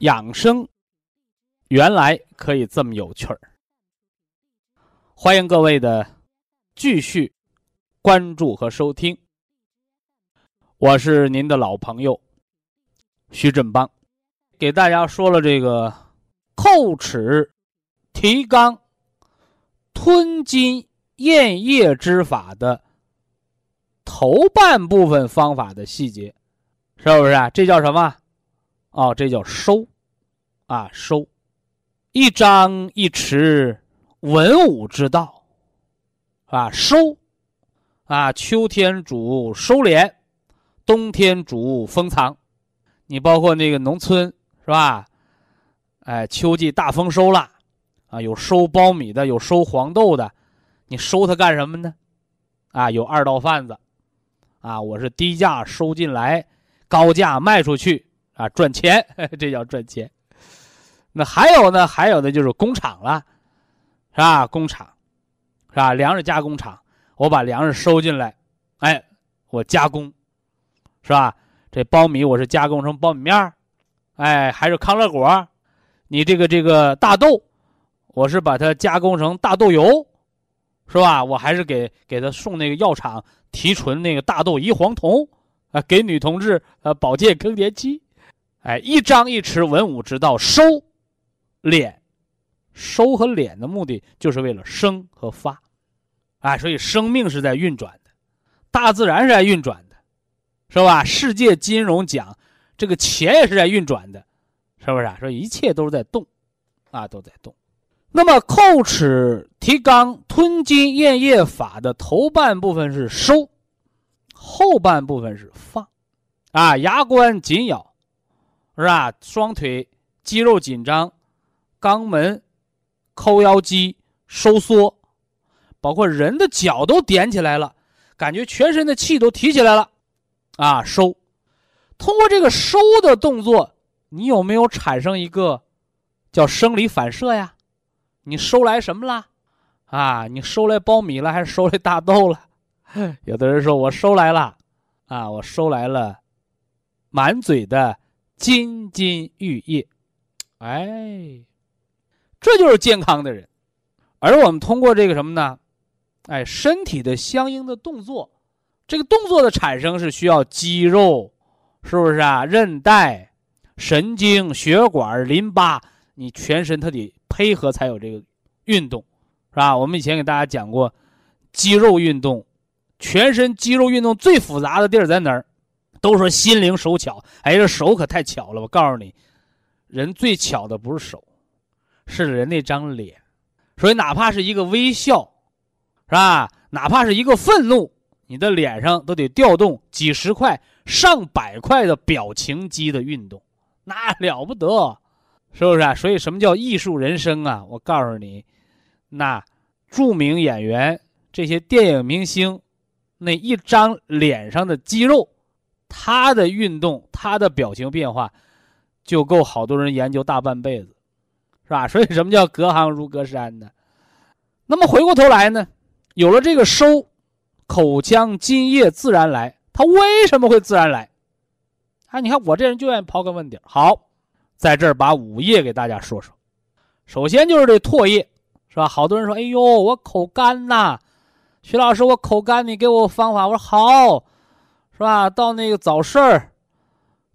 养生原来可以这么有趣儿，欢迎各位的继续关注和收听。我是您的老朋友徐振邦，给大家说了这个叩齿提肛吞津咽液之法的头半部分方法的细节，是不是啊？这叫什么？哦，这叫收。啊，收，一张一弛，文武之道，啊，收，啊，秋天主收敛，冬天主封藏。你包括那个农村是吧？哎，秋季大丰收了，啊，有收苞米的，有收黄豆的，你收它干什么呢？啊，有二道贩子，啊，我是低价收进来，高价卖出去，啊，赚钱，这叫赚钱。那还有呢？还有的就是工厂了，是吧？工厂，是吧？粮食加工厂，我把粮食收进来，哎，我加工，是吧？这苞米我是加工成苞米面儿，哎，还是康乐果，你这个这个大豆，我是把它加工成大豆油，是吧？我还是给给他送那个药厂提纯那个大豆异黄酮，啊，给女同志呃保健更年期，哎，一张一弛，文武之道，收。敛，收和敛的目的就是为了生和发，啊，所以生命是在运转的，大自然是在运转的，是吧？世界金融奖，这个钱也是在运转的，是不是啊？说一切都是在动，啊，都在动。那么叩齿提肛吞津咽液法的头半部分是收，后半部分是放，啊，牙关紧咬，是吧？双腿肌肉紧张。肛门、抠腰肌收缩，包括人的脚都点起来了，感觉全身的气都提起来了，啊，收。通过这个收的动作，你有没有产生一个叫生理反射呀？你收来什么了？啊，你收来苞米了，还是收来大豆了？有的人说我收来了，啊，我收来了满嘴的金金玉叶，哎。这就是健康的人，而我们通过这个什么呢？哎，身体的相应的动作，这个动作的产生是需要肌肉，是不是啊？韧带、神经、血管、淋巴，你全身它得配合才有这个运动，是吧？我们以前给大家讲过，肌肉运动，全身肌肉运动最复杂的地儿在哪儿？都说心灵手巧，哎，这手可太巧了。我告诉你，人最巧的不是手。是人那张脸，所以哪怕是一个微笑，是吧？哪怕是一个愤怒，你的脸上都得调动几十块、上百块的表情肌的运动，那了不得，是不是啊？所以什么叫艺术人生啊？我告诉你，那著名演员、这些电影明星，那一张脸上的肌肉，他的运动、他的表情变化，就够好多人研究大半辈子。是吧？所以什么叫隔行如隔山呢？那么回过头来呢，有了这个收，口腔津液自然来。它为什么会自然来？啊，你看我这人就愿意刨根问底好，在这儿把五液给大家说说。首先就是这唾液，是吧？好多人说：“哎呦，我口干呐，徐老师，我口干，你给我方法。”我说好，是吧？到那个早市儿，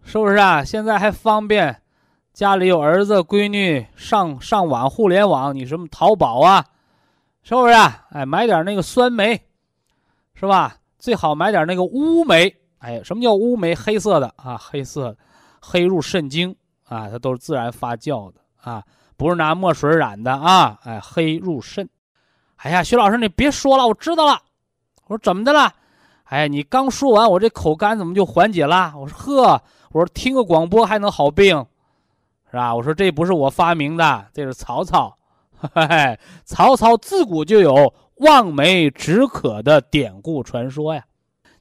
是不是啊？现在还方便。家里有儿子闺女上上网互联网，你什么淘宝啊，是不是？哎，买点那个酸梅，是吧？最好买点那个乌梅。哎，什么叫乌梅？黑色的啊，黑色，黑入肾经啊，它都是自然发酵的啊，不是拿墨水染的啊。哎，黑入肾。哎呀，徐老师，你别说了，我知道了。我说怎么的了？哎，你刚说完，我这口干怎么就缓解了？我说呵，我说听个广播还能好病。是吧？我说这不是我发明的，这是曹操。嘿嘿，曹操自古就有望梅止渴的典故传说呀。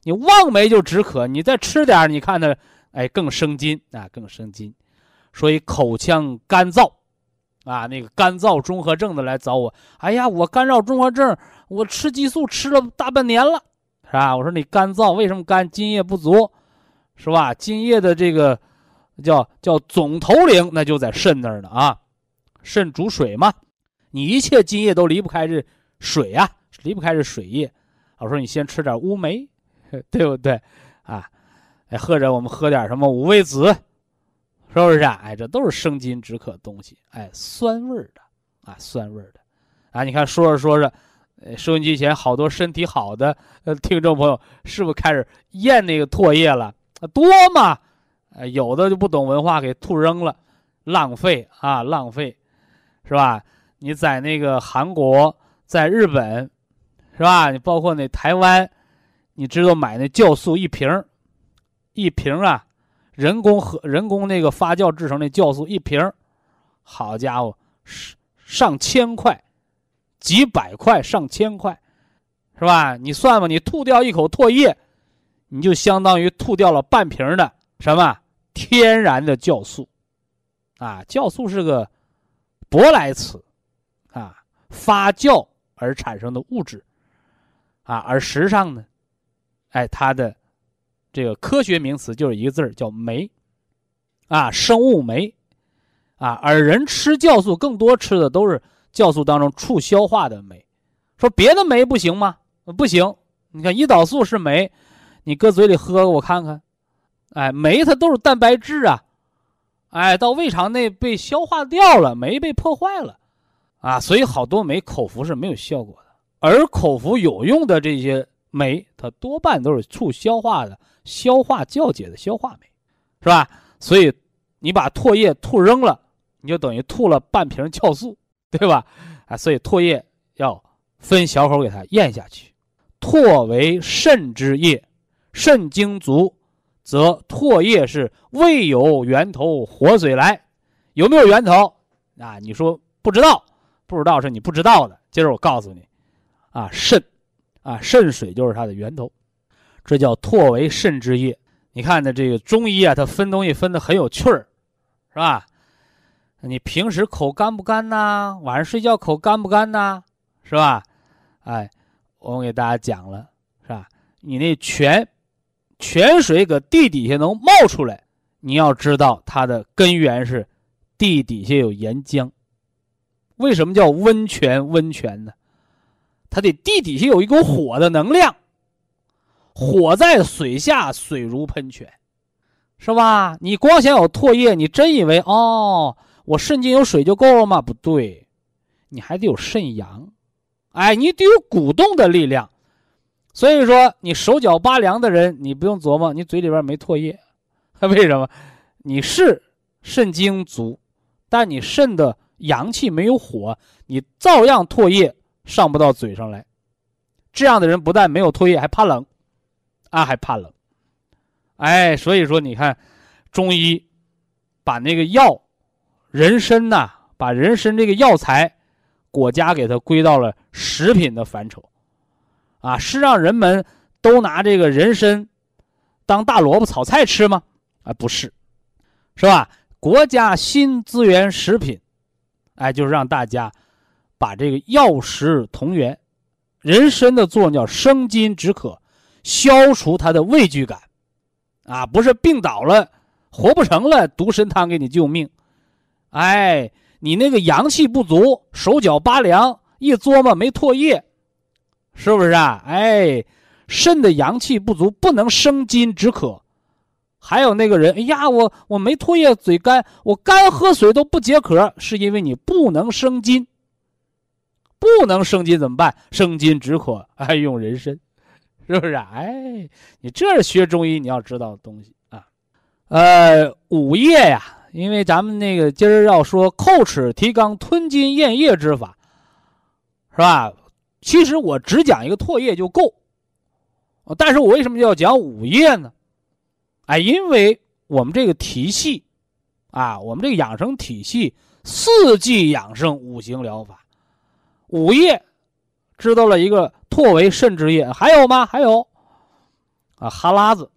你望梅就止渴，你再吃点你看它，哎，更生津啊，更生津。所以口腔干燥，啊，那个干燥综合症的来找我。哎呀，我干燥综合症，我吃激素吃了大半年了，是吧？我说你干燥，为什么干？津液不足，是吧？津液的这个。叫叫总头领，那就在肾那儿呢啊，肾主水嘛，你一切津液都离不开这水呀，离不开这水液。我说你先吃点乌梅，对不对啊？哎，或者我们喝点什么五味子，是不是啊？哎，这都是生津止渴东西，哎，酸味的啊，酸味的啊。你看说着说着，呃，收音机前好多身体好的呃听众朋友，是不是开始咽那个唾液了？多嘛？呃，有的就不懂文化，给吐扔了，浪费啊，浪费，是吧？你在那个韩国，在日本，是吧？你包括那台湾，你知道买那酵素一瓶一瓶啊，人工和人工那个发酵制成的酵素一瓶好家伙，上上千块，几百块，上千块，是吧？你算吧，你吐掉一口唾液，你就相当于吐掉了半瓶的什么？天然的酵素，啊，酵素是个舶来词，啊，发酵而产生的物质，啊，而实际上呢，哎，它的这个科学名词就是一个字儿叫酶，啊，生物酶，啊，而人吃酵素更多吃的都是酵素当中促消化的酶，说别的酶不行吗？不行，你看胰岛素是酶，你搁嘴里喝我看看。哎，酶它都是蛋白质啊，哎，到胃肠内被消化掉了，酶被破坏了，啊，所以好多酶口服是没有效果的，而口服有用的这些酶，它多半都是促消化的、消化酵解的消化酶，是吧？所以你把唾液吐扔了，你就等于吐了半瓶酵素，对吧？啊，所以唾液要分小口给它咽下去。唾为肾之液，肾精足。则唾液是未有源头活水来，有没有源头啊？你说不知道，不知道是你不知道的。今儿我告诉你，啊，肾，啊，肾水就是它的源头，这叫唾为肾之液。你看呢，这个中医啊，它分东西分的很有趣儿，是吧？你平时口干不干呐？晚上睡觉口干不干呐？是吧？哎，我给大家讲了，是吧？你那泉。泉水搁地底下能冒出来，你要知道它的根源是地底下有岩浆。为什么叫温泉？温泉呢？它得地底下有一股火的能量，火在水下，水如喷泉，是吧？你光想有唾液，你真以为哦，我肾经有水就够了吗？不对，你还得有肾阳，哎，你得有鼓动的力量。所以说，你手脚拔凉的人，你不用琢磨，你嘴里边没唾液，为什么？你是肾精足，但你肾的阳气没有火，你照样唾液上不到嘴上来。这样的人不但没有唾液，还怕冷，啊，还怕冷。哎，所以说你看，中医把那个药，人参呐，把人参这个药材，国家给它归到了食品的范畴。啊，是让人们都拿这个人参当大萝卜炒菜吃吗？啊，不是，是吧？国家新资源食品，哎，就是让大家把这个药食同源。人参的作用叫生津止渴，消除他的畏惧感。啊，不是病倒了，活不成了，毒参汤给你救命。哎，你那个阳气不足，手脚拔凉，一琢磨没唾液。是不是啊？哎，肾的阳气不足，不能生津止渴，还有那个人，哎呀，我我没唾液，嘴干，我干喝水都不解渴，是因为你不能生津。不能生津怎么办？生津止渴，哎，用人参，是不是？哎，你这是学中医你要知道的东西啊。呃，五液呀，因为咱们那个今儿要说叩齿提肛吞津咽液之法，是吧？其实我只讲一个唾液就够，但是我为什么要讲五液呢？哎，因为我们这个体系，啊，我们这个养生体系，四季养生五行疗法，五液，知道了一个唾为肾之液，还有吗？还有，啊，哈喇子，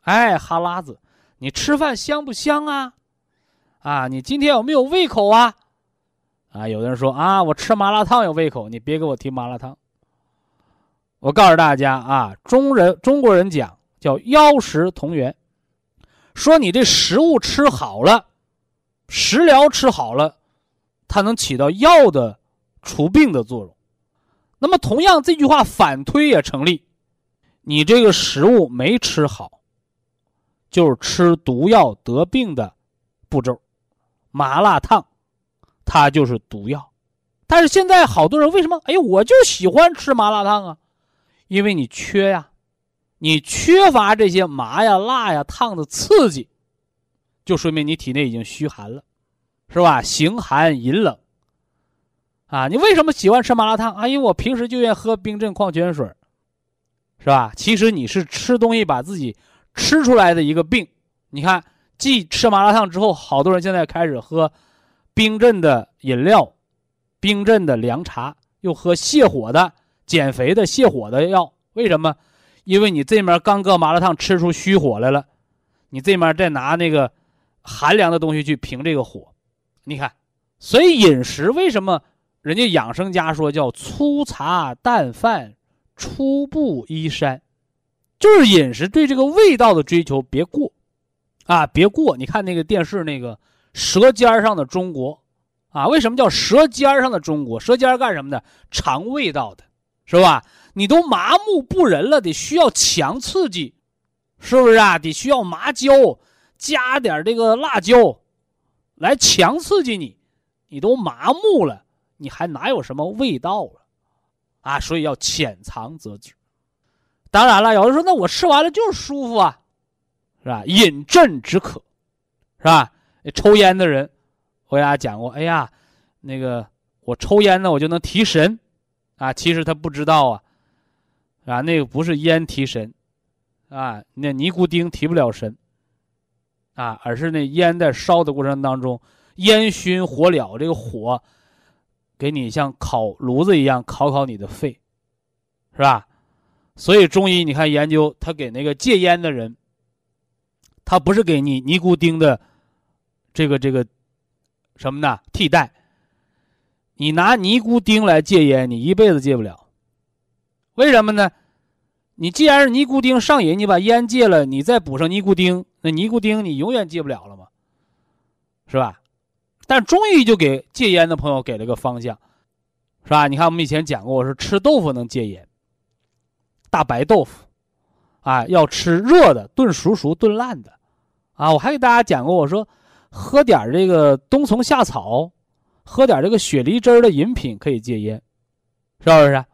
哎，哈喇子，你吃饭香不香啊？啊，你今天有没有胃口啊？啊，有的人说啊，我吃麻辣烫有胃口，你别给我提麻辣烫。我告诉大家啊，中人中国人讲。叫药食同源，说你这食物吃好了，食疗吃好了，它能起到药的除病的作用。那么同样这句话反推也成立，你这个食物没吃好，就是吃毒药得病的步骤。麻辣烫，它就是毒药。但是现在好多人为什么？哎，我就喜欢吃麻辣烫啊，因为你缺呀。你缺乏这些麻呀、辣呀、烫的刺激，就说明你体内已经虚寒了，是吧？形寒饮冷。啊，你为什么喜欢吃麻辣烫啊？因为我平时就愿喝冰镇矿泉水，是吧？其实你是吃东西把自己吃出来的一个病。你看，既吃麻辣烫之后，好多人现在开始喝冰镇的饮料、冰镇的凉茶，又喝泻火的、减肥的泻火的药，为什么？因为你这面刚搁麻辣烫吃出虚火来了，你这面再拿那个寒凉的东西去平这个火，你看，所以饮食为什么人家养生家说叫粗茶淡饭，初步衣衫，就是饮食对这个味道的追求别过，啊，别过。你看那个电视那个《舌尖上的中国》，啊，为什么叫舌尖上的中国？舌尖干什么的？尝味道的，是吧？你都麻木不仁了，得需要强刺激，是不是啊？得需要麻椒，加点这个辣椒，来强刺激你。你都麻木了，你还哪有什么味道了？啊，所以要浅尝辄止。当然了，有人说，那我吃完了就是舒服啊，是吧？饮鸩止渴，是吧？抽烟的人，我给大家讲过，哎呀，那个我抽烟呢，我就能提神，啊，其实他不知道啊。啊，那个不是烟提神，啊，那尼古丁提不了神，啊，而是那烟在烧的过程当中，烟熏火燎，这个火给你像烤炉子一样烤烤你的肺，是吧？所以中医你看研究，他给那个戒烟的人，他不是给你尼古丁的这个这个什么呢？替代，你拿尼古丁来戒烟，你一辈子戒不了。为什么呢？你既然是尼古丁上瘾，你把烟戒了，你再补上尼古丁，那尼古丁你永远戒不了了嘛，是吧？但中医就给戒烟的朋友给了个方向，是吧？你看我们以前讲过，我说吃豆腐能戒烟，大白豆腐，啊，要吃热的，炖熟熟，炖烂的，啊，我还给大家讲过，我说喝点这个冬虫夏草，喝点这个雪梨汁的饮品可以戒烟，是不是？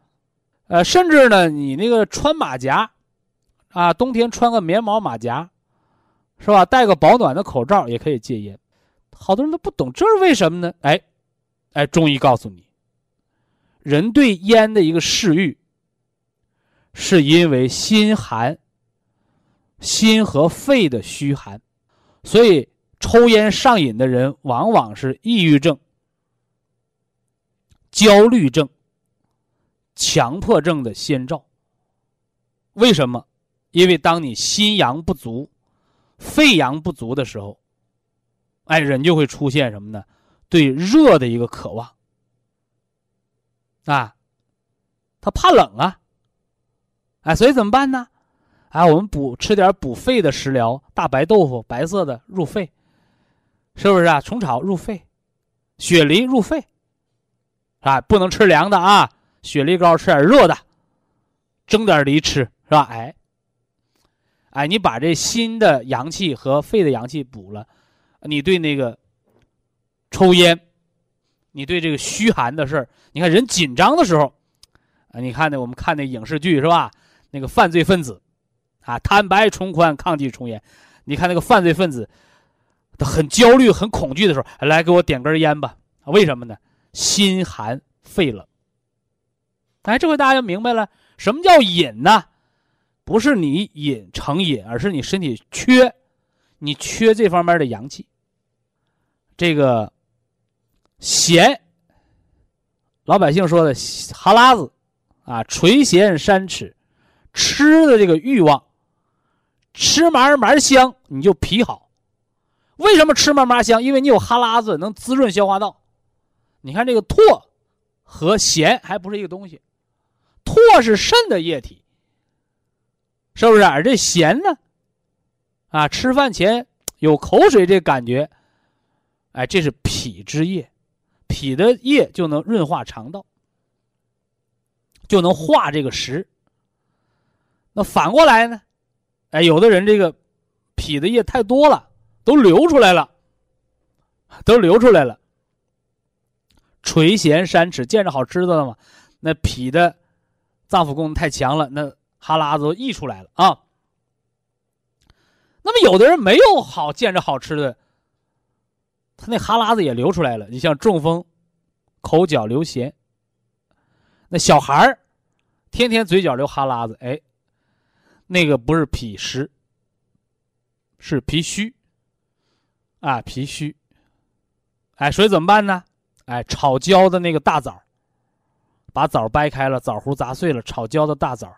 呃，甚至呢，你那个穿马甲，啊，冬天穿个棉毛马甲，是吧？戴个保暖的口罩也可以戒烟。好多人都不懂这是为什么呢？哎，哎，中医告诉你，人对烟的一个嗜欲，是因为心寒，心和肺的虚寒，所以抽烟上瘾的人往往是抑郁症、焦虑症。强迫症的先兆。为什么？因为当你心阳不足、肺阳不足的时候，哎，人就会出现什么呢？对热的一个渴望啊，他怕冷啊，哎，所以怎么办呢？啊，我们补吃点补肺的食疗，大白豆腐，白色的入肺，是不是啊？虫草入肺，雪梨入肺，啊，不能吃凉的啊。雪梨膏吃点热的，蒸点梨吃是吧？哎，哎，你把这心的阳气和肺的阳气补了，你对那个抽烟，你对这个虚寒的事儿，你看人紧张的时候，啊，你看那我们看那影视剧是吧？那个犯罪分子，啊，坦白从宽，抗拒从严。你看那个犯罪分子，他很焦虑、很恐惧的时候，来给我点根烟吧。为什么呢？心寒肺冷。哎，这回大家就明白了，什么叫瘾呢？不是你瘾成瘾，而是你身体缺，你缺这方面的阳气。这个咸，老百姓说的哈喇子啊，垂涎三尺，吃的这个欲望，吃嘛嘛香，你就脾好。为什么吃嘛嘛香？因为你有哈喇子，能滋润消化道。你看这个唾和涎还不是一个东西，唾是肾的液体。是不是？而这咸呢？啊，吃饭前有口水这感觉，哎，这是脾之液，脾的液就能润化肠道，就能化这个食。那反过来呢？哎，有的人这个脾的液太多了，都流出来了，都流出来了。垂涎三尺，见着好吃的了嘛？那脾的脏腑功能太强了，那。哈喇子都溢出来了啊！那么有的人没有好见着好吃的，他那哈喇子也流出来了。你像中风，口角流涎；那小孩儿天天嘴角流哈喇子，哎，那个不是脾湿，是脾虚啊，脾虚。哎，所以怎么办呢？哎，炒焦的那个大枣，把枣掰开了，枣核砸碎了，炒焦的大枣。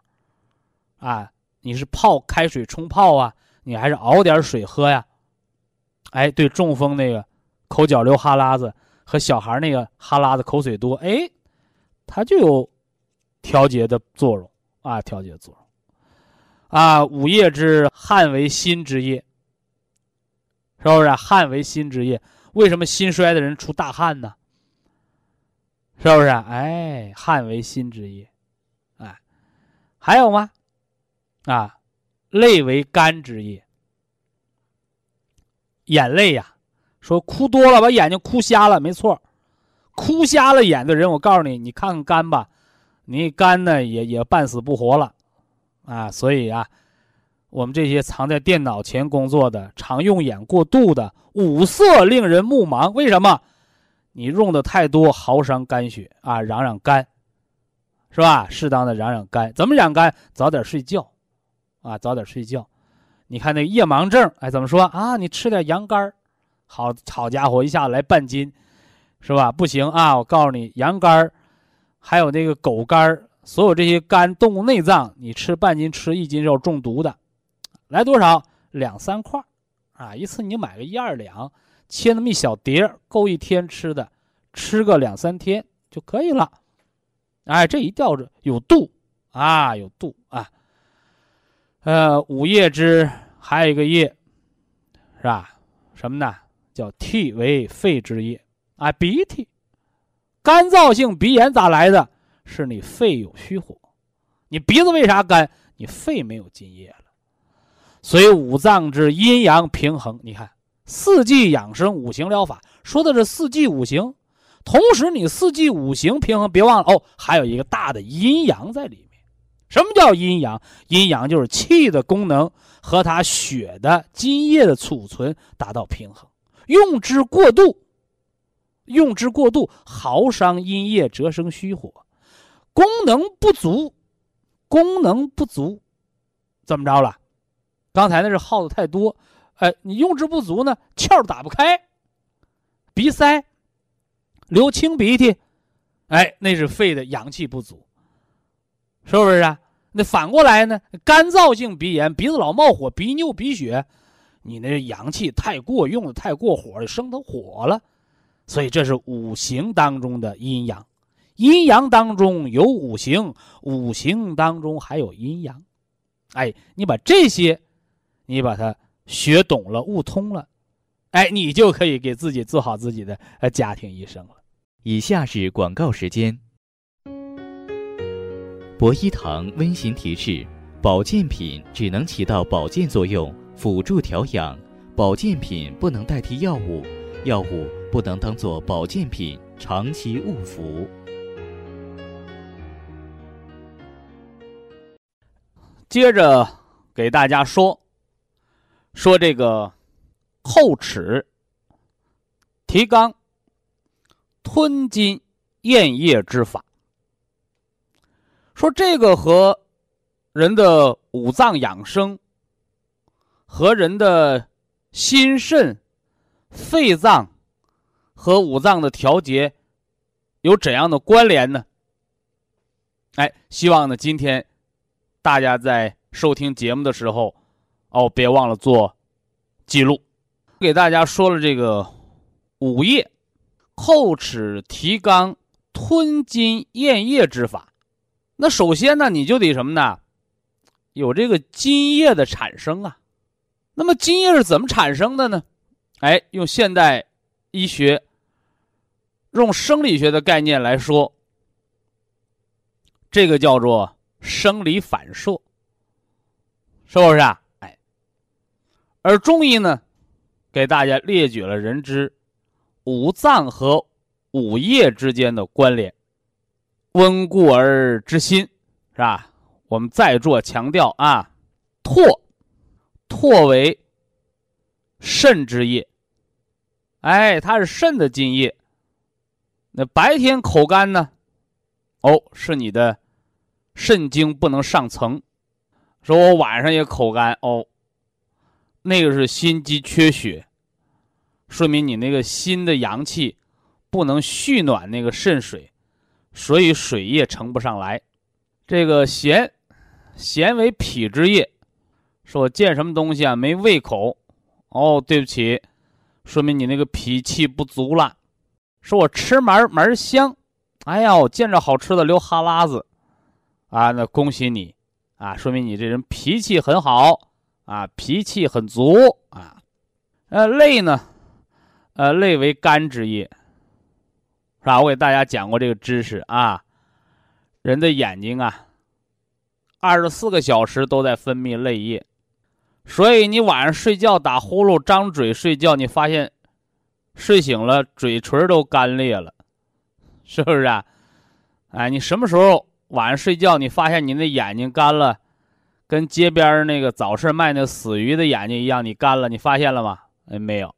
啊，你是泡开水冲泡啊？你还是熬点水喝呀？哎，对中风那个口角流哈喇子和小孩那个哈喇子口水多，哎，它就有调节的作用啊，调节作用。啊，五液之汗为心之液，是不是？汗为心之液，为什么心衰的人出大汗呢？是不是？哎，汗为心之液，哎，还有吗？啊，泪为肝之液，眼泪呀，说哭多了把眼睛哭瞎了，没错，哭瞎了眼的人，我告诉你，你看看肝吧，你肝呢也也半死不活了，啊，所以啊，我们这些藏在电脑前工作的，常用眼过度的，五色令人目盲，为什么？你用的太多，耗伤肝血啊，养养肝，是吧？适当的养养肝，怎么养肝？早点睡觉。啊，早点睡觉。你看那夜盲症，哎，怎么说啊？你吃点羊肝，好好家伙，一下来半斤，是吧？不行啊！我告诉你，羊肝，还有那个狗肝，所有这些肝动物内脏，你吃半斤，吃一斤肉中毒的。来多少？两三块啊！一次你买个一二两，切那么一小碟，够一天吃的，吃个两三天就可以了。哎，这一吊着有度啊，有度啊。呃，五液之还有一个液，是吧？什么呢？叫涕为肺之液啊，鼻涕，干燥性鼻炎咋来的？是你肺有虚火，你鼻子为啥干？你肺没有津液了。所以五脏之阴阳平衡，你看四季养生、五行疗法说的是四季五行，同时你四季五行平衡，别忘了哦，还有一个大的阴阳在里面。什么叫阴阳？阴阳就是气的功能和它血的津液的储存达到平衡。用之过度，用之过度，耗伤阴液，折生虚火。功能不足，功能不足，怎么着了？刚才那是耗的太多，哎，你用之不足呢，窍打不开，鼻塞，流清鼻涕，哎，那是肺的阳气不足。是不是啊？那反过来呢？干燥性鼻炎，鼻子老冒火，鼻衄鼻血，你那阳气太过，用的太过火，生的火了。所以这是五行当中的阴阳，阴阳当中有五行，五行当中还有阴阳。哎，你把这些，你把它学懂了，悟通了，哎，你就可以给自己做好自己的呃家庭医生了。以下是广告时间。博一堂温馨提示：保健品只能起到保健作用，辅助调养；保健品不能代替药物，药物不能当做保健品长期误服。接着给大家说说这个后齿提肛吞津咽液之法。说这个和人的五脏养生和人的心肾、肺脏和五脏的调节有怎样的关联呢？哎，希望呢今天。大家在收听节目的时候，哦，别忘了做记录。给大家说了这个五液叩齿提肛吞津咽液之法。那首先呢，你就得什么呢？有这个津液的产生啊。那么津液是怎么产生的呢？哎，用现代医学、用生理学的概念来说，这个叫做。生理反射，是不是啊？而中医呢，给大家列举了人之五脏和五液之间的关联，温故而知新，是吧？我们再做强调啊，唾，唾为肾之液，哎，它是肾的津液。那白天口干呢？哦，是你的。肾经不能上层，说我晚上也口干哦，那个是心肌缺血，说明你那个心的阳气不能蓄暖那个肾水，所以水液盛不上来。这个咸，咸为脾之液，说我见什么东西啊没胃口，哦，对不起，说明你那个脾气不足了。说我吃门门香，哎呀，我见着好吃的流哈喇子。啊，那恭喜你，啊，说明你这人脾气很好，啊，脾气很足，啊，呃，泪呢，呃，泪为肝之液，是吧？我给大家讲过这个知识啊，人的眼睛啊，二十四个小时都在分泌泪液，所以你晚上睡觉打呼噜、张嘴睡觉，你发现睡醒了嘴唇都干裂了，是不是啊？哎，你什么时候？晚上睡觉，你发现你那眼睛干了，跟街边那个早市卖那死鱼的眼睛一样，你干了，你发现了吗？哎，没有，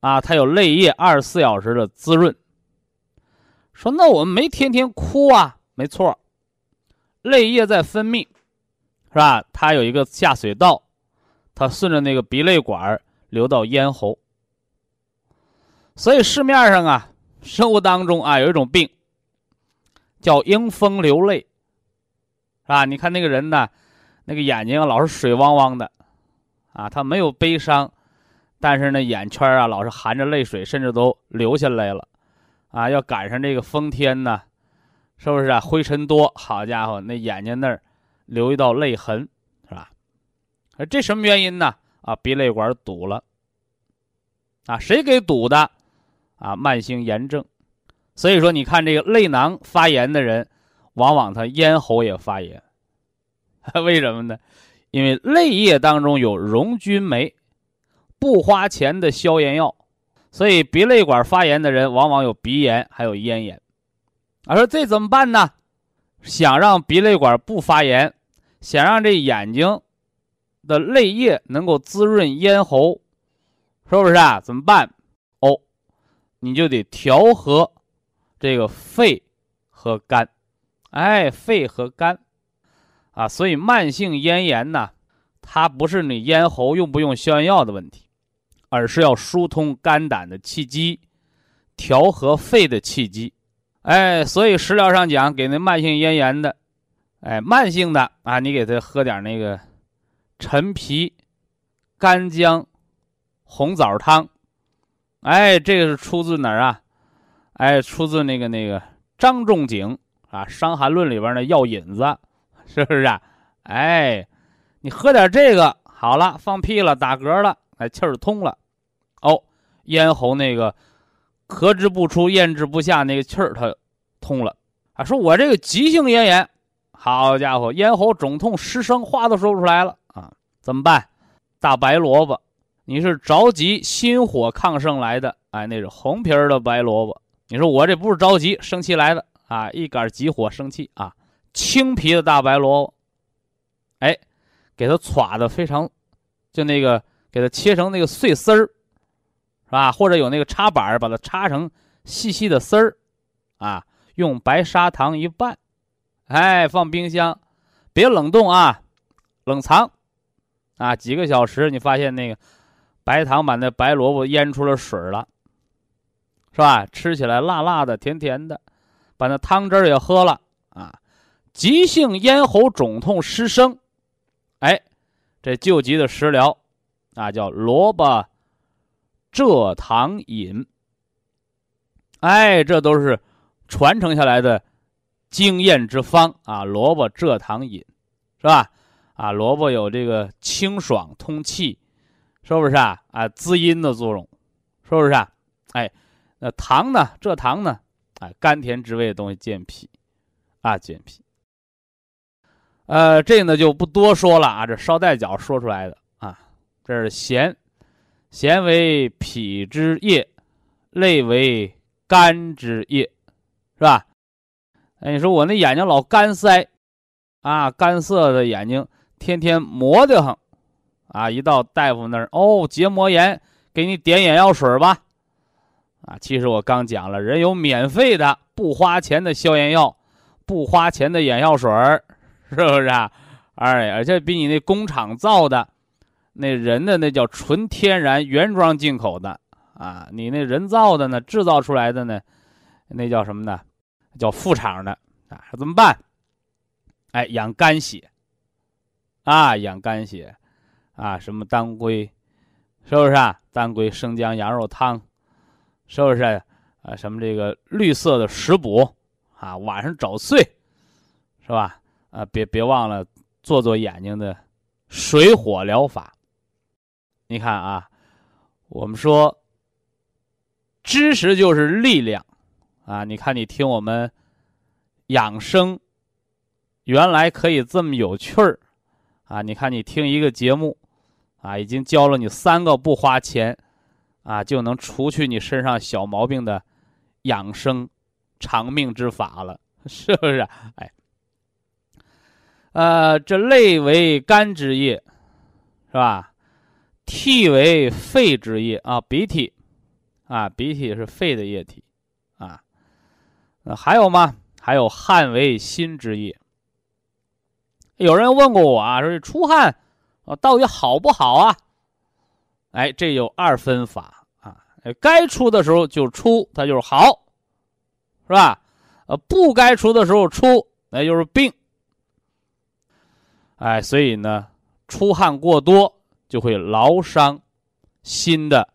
啊，它有泪液，二十四小时的滋润。说那我们没天天哭啊？没错，泪液在分泌，是吧？它有一个下水道，它顺着那个鼻泪管流到咽喉。所以市面上啊，生活当中啊，有一种病。叫迎风流泪，是吧？你看那个人呢，那个眼睛老是水汪汪的，啊，他没有悲伤，但是呢，眼圈啊老是含着泪水，甚至都流下来了，啊，要赶上这个风天呢，是不是啊？灰尘多，好家伙，那眼睛那儿留一道泪痕，是吧？啊，这什么原因呢？啊，鼻泪管堵了，啊，谁给堵的？啊，慢性炎症。所以说，你看这个泪囊发炎的人，往往他咽喉也发炎，为什么呢？因为泪液当中有溶菌酶，不花钱的消炎药，所以鼻泪管发炎的人往往有鼻炎，还有咽炎。啊，说这怎么办呢？想让鼻泪管不发炎，想让这眼睛的泪液能够滋润咽喉，是不是啊？怎么办？哦，你就得调和。这个肺和肝，哎，肺和肝，啊，所以慢性咽炎呢，它不是你咽喉用不用消炎药的问题，而是要疏通肝胆的气机，调和肺的气机，哎，所以食疗上讲，给那慢性咽炎的，哎，慢性的啊，你给他喝点那个陈皮、干姜、红枣汤，哎，这个是出自哪儿啊？哎，出自那个那个张仲景啊，《伤寒论》里边的药引子，是不是啊？哎，你喝点这个好了，放屁了，打嗝了，哎，气儿通了，哦，咽喉那个咳之不出、咽之不下那个气儿它通了啊。说我这个急性咽炎，好家伙，咽喉肿痛、失声，话都说不出来了啊！怎么办？大白萝卜，你是着急心火亢盛来的，哎，那是红皮儿的白萝卜。你说我这不是着急生气来的啊，一杆急火生气啊，青皮的大白萝卜，哎，给它歘的非常，就那个给它切成那个碎丝儿，是吧？或者有那个插板把它插成细细的丝儿，啊，用白砂糖一拌。哎，放冰箱，别冷冻啊，冷藏，啊，几个小时，你发现那个白糖把那白萝卜腌出了水了，是吧？吃起来辣辣的，甜甜的，把那汤汁儿也喝了啊。急性咽喉肿痛失声，哎，这救急的食疗啊，叫萝卜蔗糖饮。哎，这都是传承下来的。经验之方啊，萝卜蔗糖饮，是吧？啊，萝卜有这个清爽通气，是不是啊？啊，滋阴的作用，是不是啊？哎，那糖呢？蔗糖呢？哎，甘甜之味的东西健脾，啊，健脾。呃，这呢就不多说了啊，这捎带脚说出来的啊。这是咸，咸为脾之液，泪为肝之液，是吧？哎，你说我那眼睛老干塞，啊，干涩的眼睛，天天磨得很，啊，一到大夫那儿，哦，结膜炎，给你点眼药水吧，啊，其实我刚讲了，人有免费的不花钱的消炎药，不花钱的眼药水是不是啊？哎，而且比你那工厂造的，那人的那叫纯天然原装进口的，啊，你那人造的呢，制造出来的呢，那叫什么呢？叫副厂的啊，怎么办？哎，养肝血啊，养肝血啊，什么当归，是不是啊？当归生姜羊肉汤，是不是啊？什么这个绿色的食补啊，晚上找碎，是吧？啊，别别忘了做做眼睛的水火疗法。你看啊，我们说知识就是力量。啊，你看，你听我们养生，原来可以这么有趣儿啊！你看，你听一个节目，啊，已经教了你三个不花钱，啊，就能除去你身上小毛病的养生长命之法了，是不是？哎，呃，这泪为肝之液，是吧？涕为肺之液啊，鼻涕，啊，鼻涕是肺的液体。那还有吗？还有汗为心之液。有人问过我啊，说这出汗啊到底好不好啊？哎，这有二分法啊。该出的时候就出，它就是好，是吧？呃，不该出的时候出，那就是病。哎，所以呢，出汗过多就会劳伤心的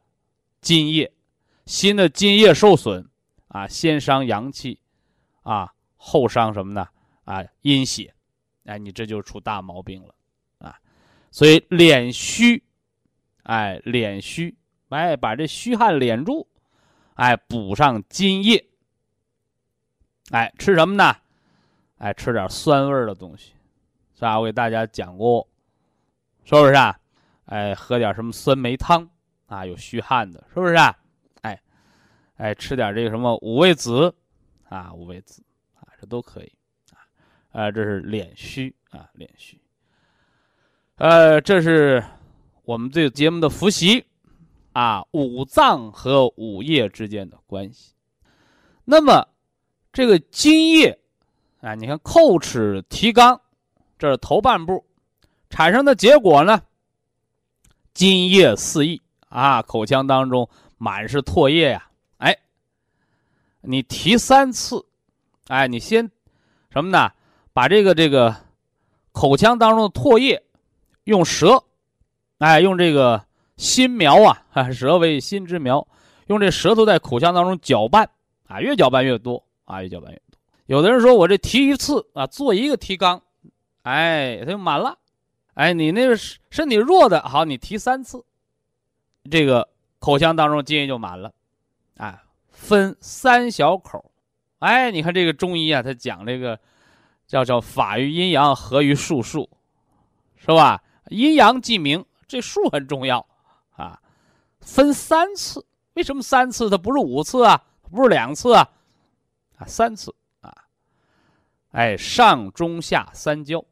津液，心的津液受损。啊，先伤阳气，啊，后伤什么呢？啊，阴血，哎，你这就出大毛病了，啊，所以敛虚，哎，敛虚，哎，把这虚汗敛住，哎，补上津液，哎，吃什么呢？哎，吃点酸味的东西，是吧？我给大家讲过，是不是啊？哎，喝点什么酸梅汤，啊，有虚汗的，是不是啊？哎，吃点这个什么五味子，啊，五味子，啊，这都可以，啊，呃，这是敛虚啊，敛虚。呃，这是我们这个节目的复习，啊，五脏和五液之间的关系。那么，这个津液，啊，你看叩齿提肛，这是头半部，产生的结果呢，津液四溢啊，口腔当中满是唾液呀。哎你提三次，哎，你先什么呢？把这个这个口腔当中的唾液用舌，哎，用这个心苗啊，啊，舌为心之苗，用这舌头在口腔当中搅拌啊，越搅拌越多啊，越搅拌越多。有的人说我这提一次啊，做一个提纲，哎，它就满了。哎，你那个身体弱的好，你提三次，这个口腔当中津液就满了，啊。分三小口，哎，你看这个中医啊，他讲这个，叫叫法于阴阳，合于术数，是吧？阴阳记名，这数很重要啊。分三次，为什么三次？它不是五次啊，不是两次啊，啊，三次啊。哎，上中下三焦，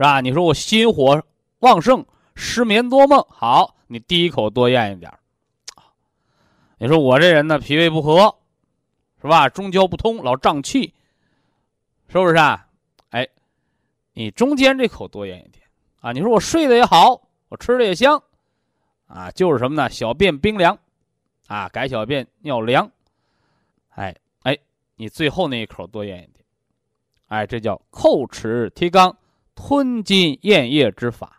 是吧？你说我心火旺盛，失眠多梦，好，你第一口多咽一点你说我这人呢，脾胃不和，是吧？中焦不通，老胀气，是不是啊？哎，你中间这口多咽一点啊。你说我睡得也好，我吃的也香。啊，就是什么呢？小便冰凉，啊，改小便尿凉，哎哎，你最后那一口多咽一点，哎，这叫叩齿提肛、吞津咽液之法。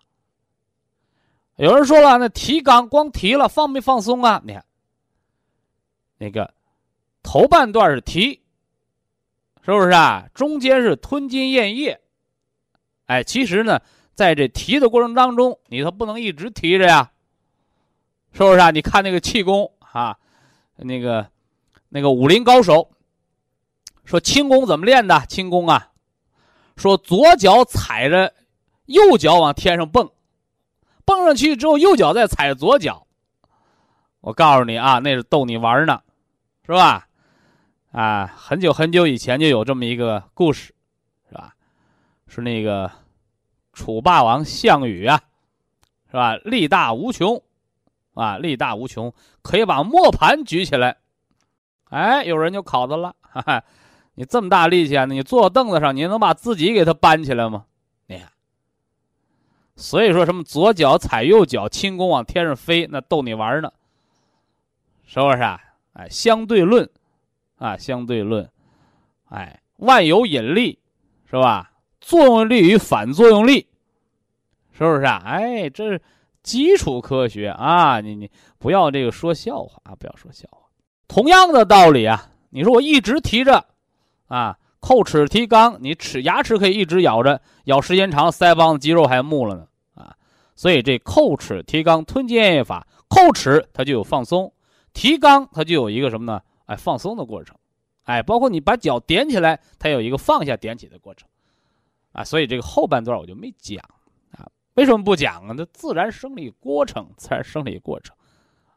有人说了，那提纲光提了，放没放松啊？你看，那个头半段是提，是不是啊？中间是吞津咽液，哎，其实呢，在这提的过程当中，你都不能一直提着呀。是不是啊？你看那个气功啊，那个那个武林高手说轻功怎么练的？轻功啊，说左脚踩着右脚往天上蹦，蹦上去之后右脚再踩左脚。我告诉你啊，那是逗你玩呢，是吧？啊，很久很久以前就有这么一个故事，是吧？是那个楚霸王项羽啊，是吧？力大无穷。啊，力大无穷，可以把磨盘举起来。哎，有人就考他了，哈哈，你这么大力气啊，你坐凳子上，你能把自己给他搬起来吗？你看，所以说什么左脚踩右脚，轻功往天上飞，那逗你玩呢，是不是啊？哎，相对论，啊，相对论，哎，万有引力，是吧？作用力与反作用力，是不是啊？哎，这是。基础科学啊，你你不要这个说笑话啊，不要说笑话。同样的道理啊，你说我一直提着，啊，叩齿提肛，你齿牙齿可以一直咬着，咬时间长，腮帮子肌肉还木了呢啊。所以这叩齿提肛吞咽液法，叩齿它就有放松，提肛它就有一个什么呢？哎，放松的过程，哎，包括你把脚点起来，它有一个放下点起的过程，啊，所以这个后半段我就没讲啊。为什么不讲啊？那自然生理过程，自然生理过程，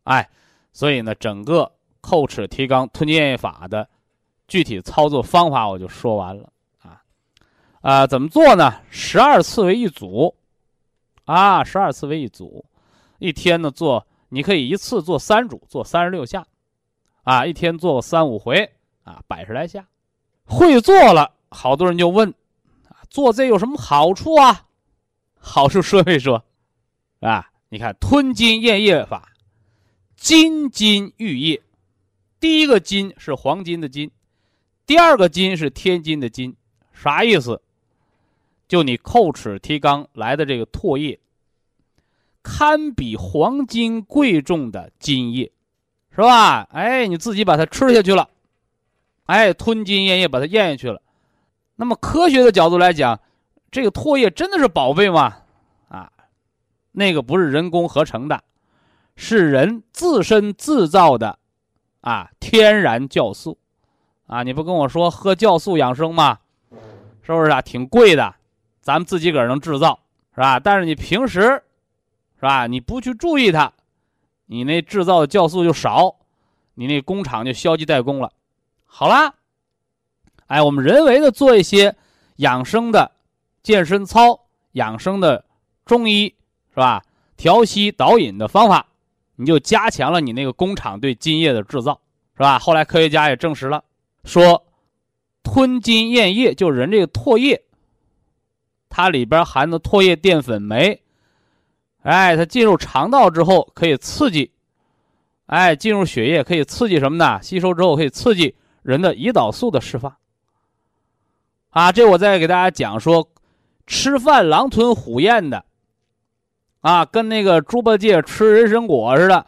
哎，所以呢，整个叩齿提肛吞咽液法的具体操作方法我就说完了啊啊，怎么做呢？十二次为一组啊，十二次为一组，一天呢做，你可以一次做三组，做三十六下啊，一天做三五回啊，百十来下。会做了，好多人就问，做这有什么好处啊？好处说一说，啊？你看吞金咽液法，金金玉液，第一个金是黄金的金，第二个金是天津的金，啥意思？就你叩齿提肛来的这个唾液，堪比黄金贵重的金液，是吧？哎，你自己把它吃下去了，哎，吞津咽液把它咽下去了。那么科学的角度来讲。这个唾液真的是宝贝吗？啊，那个不是人工合成的，是人自身制造的，啊，天然酵素，啊，你不跟我说喝酵素养生吗？是不是啊？挺贵的，咱们自己个儿能制造，是吧？但是你平时，是吧？你不去注意它，你那制造的酵素就少，你那工厂就消极怠工了。好啦，哎，我们人为的做一些养生的。健身操养生的中医是吧？调息导引的方法，你就加强了你那个工厂对津液的制造，是吧？后来科学家也证实了，说吞津咽液就人这个唾液，它里边含的唾液淀粉酶，哎，它进入肠道之后可以刺激，哎，进入血液可以刺激什么呢？吸收之后可以刺激人的胰岛素的释放。啊，这我再给大家讲说。吃饭狼吞虎咽的，啊，跟那个猪八戒吃人参果似的，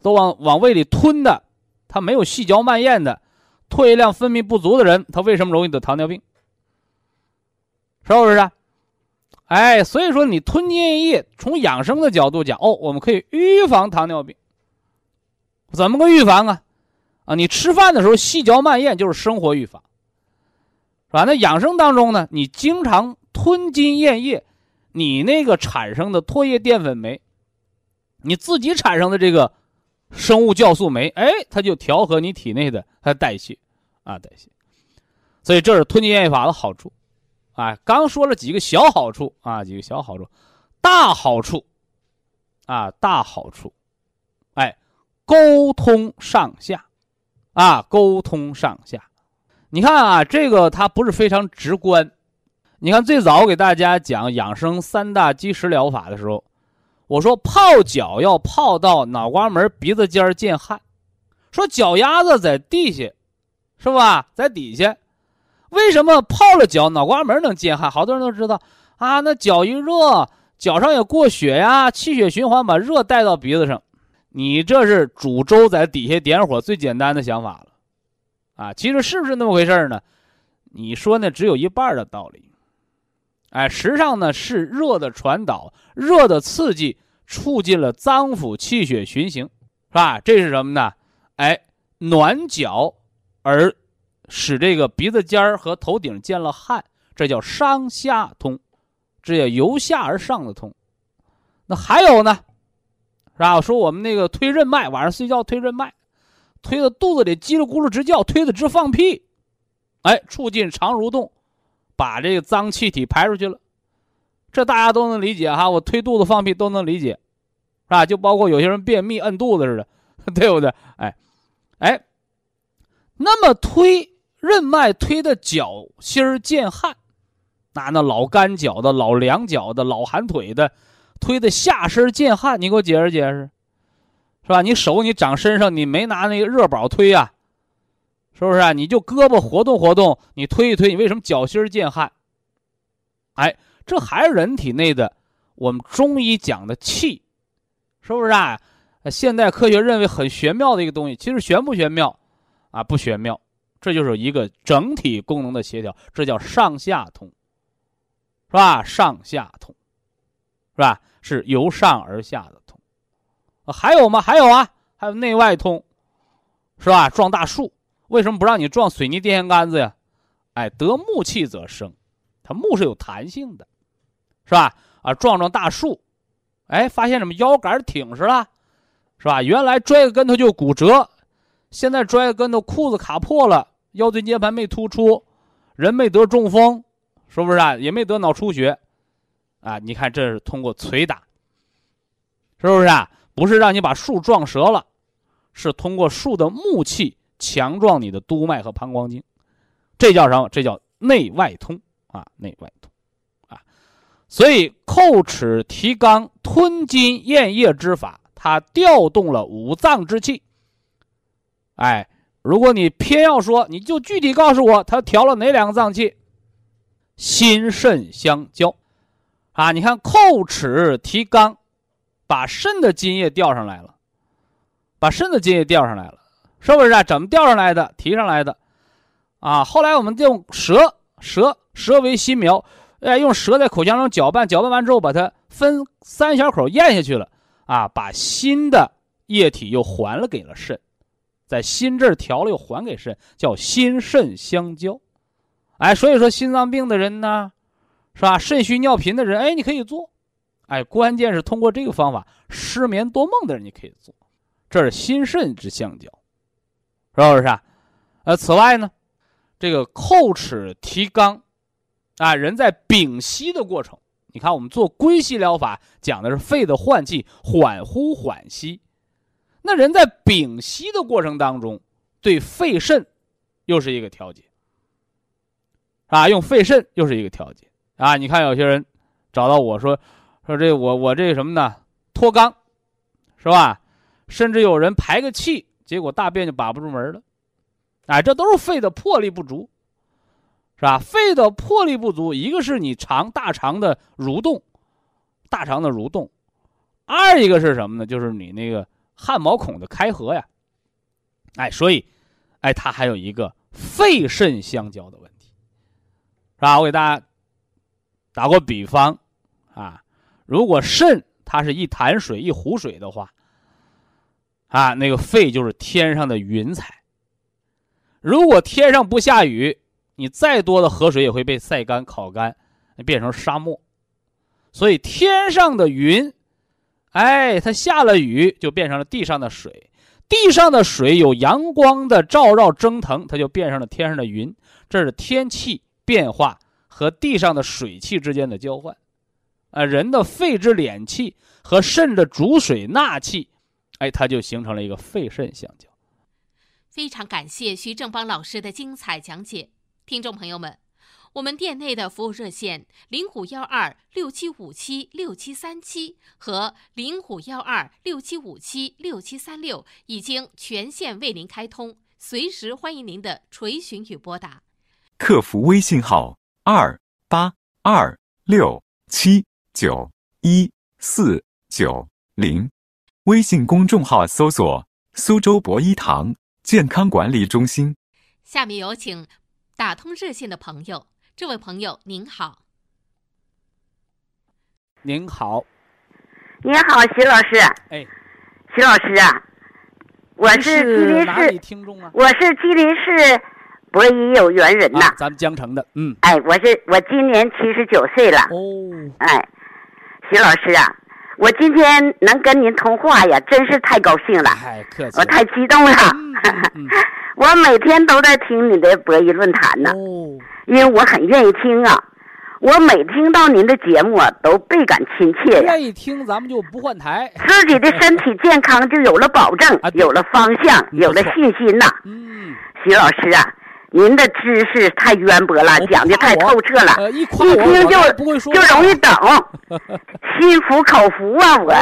都往往胃里吞的，他没有细嚼慢咽的，唾液量分泌不足的人，他为什么容易得糖尿病？是不是？哎，所以说你吞咽液，从养生的角度讲，哦，我们可以预防糖尿病。怎么个预防啊？啊，你吃饭的时候细嚼慢咽就是生活预防。是吧？那养生当中呢，你经常吞津咽液，你那个产生的唾液淀粉酶，你自己产生的这个生物酵素酶，哎，它就调和你体内的它代谢，啊，代谢。所以这是吞津咽法的好处，啊，刚说了几个小好处啊，几个小好处，大好处，啊，大好处，哎，沟通上下，啊，沟通上下。你看啊，这个它不是非常直观。你看最早我给大家讲养生三大基石疗法的时候，我说泡脚要泡到脑瓜门鼻子尖儿见汗，说脚丫子在地下，是吧？在底下，为什么泡了脚脑瓜门能见汗？好多人都知道啊，那脚一热，脚上也过血呀，气血循环把热带到鼻子上，你这是煮粥在底下点火最简单的想法了。啊，其实是不是那么回事呢？你说呢？只有一半的道理。哎，实际上呢是热的传导，热的刺激促进了脏腑气血循行，是吧？这是什么呢？哎，暖脚而使这个鼻子尖儿和头顶见了汗，这叫上下通，这叫由下而上的通。那还有呢，是吧？说我们那个推任脉，晚上睡觉推任脉。推的肚子里叽里咕噜直叫，推的直放屁，哎，促进肠蠕动，把这个脏气体排出去了，这大家都能理解哈。我推肚子放屁都能理解，是吧？就包括有些人便秘摁肚子似的，对不对？哎，哎，那么推任脉推的脚心儿见汗，那那老干脚的、老凉脚的、老寒腿的，推的下身见汗，你给我解释解释。是吧？你手你长身上，你没拿那个热宝推呀，是不是啊？你就胳膊活动活动，你推一推，你为什么脚心儿见汗？哎，这还是人体内的我们中医讲的气，是不是啊？现代科学认为很玄妙的一个东西，其实玄不玄妙啊？不玄妙，这就是一个整体功能的协调，这叫上下通，是吧？上下通，是吧？是由上而下的通。还有吗？还有啊，还有内外通，是吧？撞大树，为什么不让你撞水泥电线杆子呀？哎，得木气则生，它木是有弹性的，是吧？啊，撞撞大树，哎，发现什么腰杆挺实了，是吧？原来摔个跟头就骨折，现在摔个跟头裤子卡破了，腰椎间盘没突出，人没得中风，是不是啊？也没得脑出血，啊，你看这是通过捶打，是不是啊？不是让你把树撞折了，是通过树的木气强壮你的督脉和膀胱经，这叫什么？这叫内外通啊，内外通啊。所以叩齿提肛、吞津咽液之法，它调动了五脏之气。哎，如果你偏要说，你就具体告诉我，它调了哪两个脏器？心肾相交啊！你看叩齿提肛。把肾的津液调上来了，把肾的津液调上来了，是不是啊？怎么调上来的？提上来的，啊！后来我们用蛇，蛇，蛇为心苗，哎，用蛇在口腔中搅拌，搅拌完之后，把它分三小口咽下去了，啊，把新的液体又还了给了肾，在心这儿调了又还给肾，叫心肾相交，哎，所以说心脏病的人呢，是吧？肾虚尿频的人，哎，你可以做。哎，关键是通过这个方法，失眠多梦的人你可以做，这是心肾之相交，是不是啊？呃，此外呢，这个叩齿提肛，啊，人在屏息的过程，你看我们做归息疗法讲的是肺的换气，缓呼缓吸，那人在屏息的过程当中，对肺肾又是一个调节，啊，用肺肾又是一个调节啊。你看有些人找到我说。说这我我这什么呢？脱肛，是吧？甚至有人排个气，结果大便就把不住门了，哎，这都是肺的魄力不足，是吧？肺的魄力不足，一个是你肠大肠的蠕动，大肠的蠕动，二一个是什么呢？就是你那个汗毛孔的开合呀，哎，所以，哎，它还有一个肺肾相交的问题，是吧？我给大家打过比方，啊。如果肾它是一潭水一湖水的话，啊，那个肺就是天上的云彩。如果天上不下雨，你再多的河水也会被晒干、烤干，变成沙漠。所以天上的云，哎，它下了雨就变成了地上的水，地上的水有阳光的照耀蒸腾，它就变成了天上的云。这是天气变化和地上的水汽之间的交换。啊，人的肺之敛气和肾的主水纳气，哎，它就形成了一个肺肾相交。非常感谢徐正邦老师的精彩讲解，听众朋友们，我们店内的服务热线零五幺二六七五七六七三七和零五幺二六七五七六七三六已经全线为您开通，随时欢迎您的垂询与拨打。客服微信号二八二六七九一四九零，微信公众号搜索“苏州博一堂”。健康管理中心，下面有请打通热线的朋友。这位朋友您好，您好，您好，徐老师。哎，徐老师啊，我是吉林市听众啊，我是吉林市博一有缘人呐，咱们江城的，嗯，哎，我是我今年七十九岁了，哦，哎，徐老师啊。我今天能跟您通话呀，真是太高兴了！太客气，我太激动了。我每天都在听你的博弈论坛呢，因为我很愿意听啊。我每听到您的节目啊，都倍感亲切。愿意听，咱们就不换台。自己的身体健康就有了保证，有了方向，有了信心呐。嗯，徐老师啊。您的知识太渊博了，讲的太透彻了，一听就就容易懂，心服口服啊！我，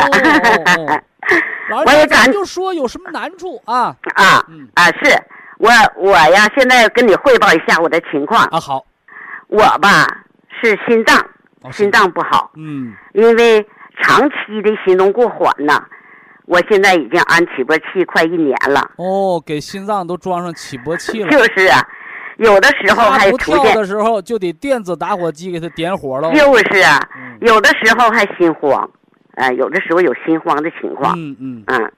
我也敢就说有什么难处啊？啊啊！是我我呀，现在跟你汇报一下我的情况啊。好，我吧是心脏，心脏不好，嗯，因为长期的心动过缓呐，我现在已经安起搏器快一年了。哦，给心脏都装上起搏器了。就是啊。有的时候还出现的时候，就得电子打火机给它点火了。就是啊，有的时候还心慌，啊，有的时候有心慌的情况。嗯嗯嗯。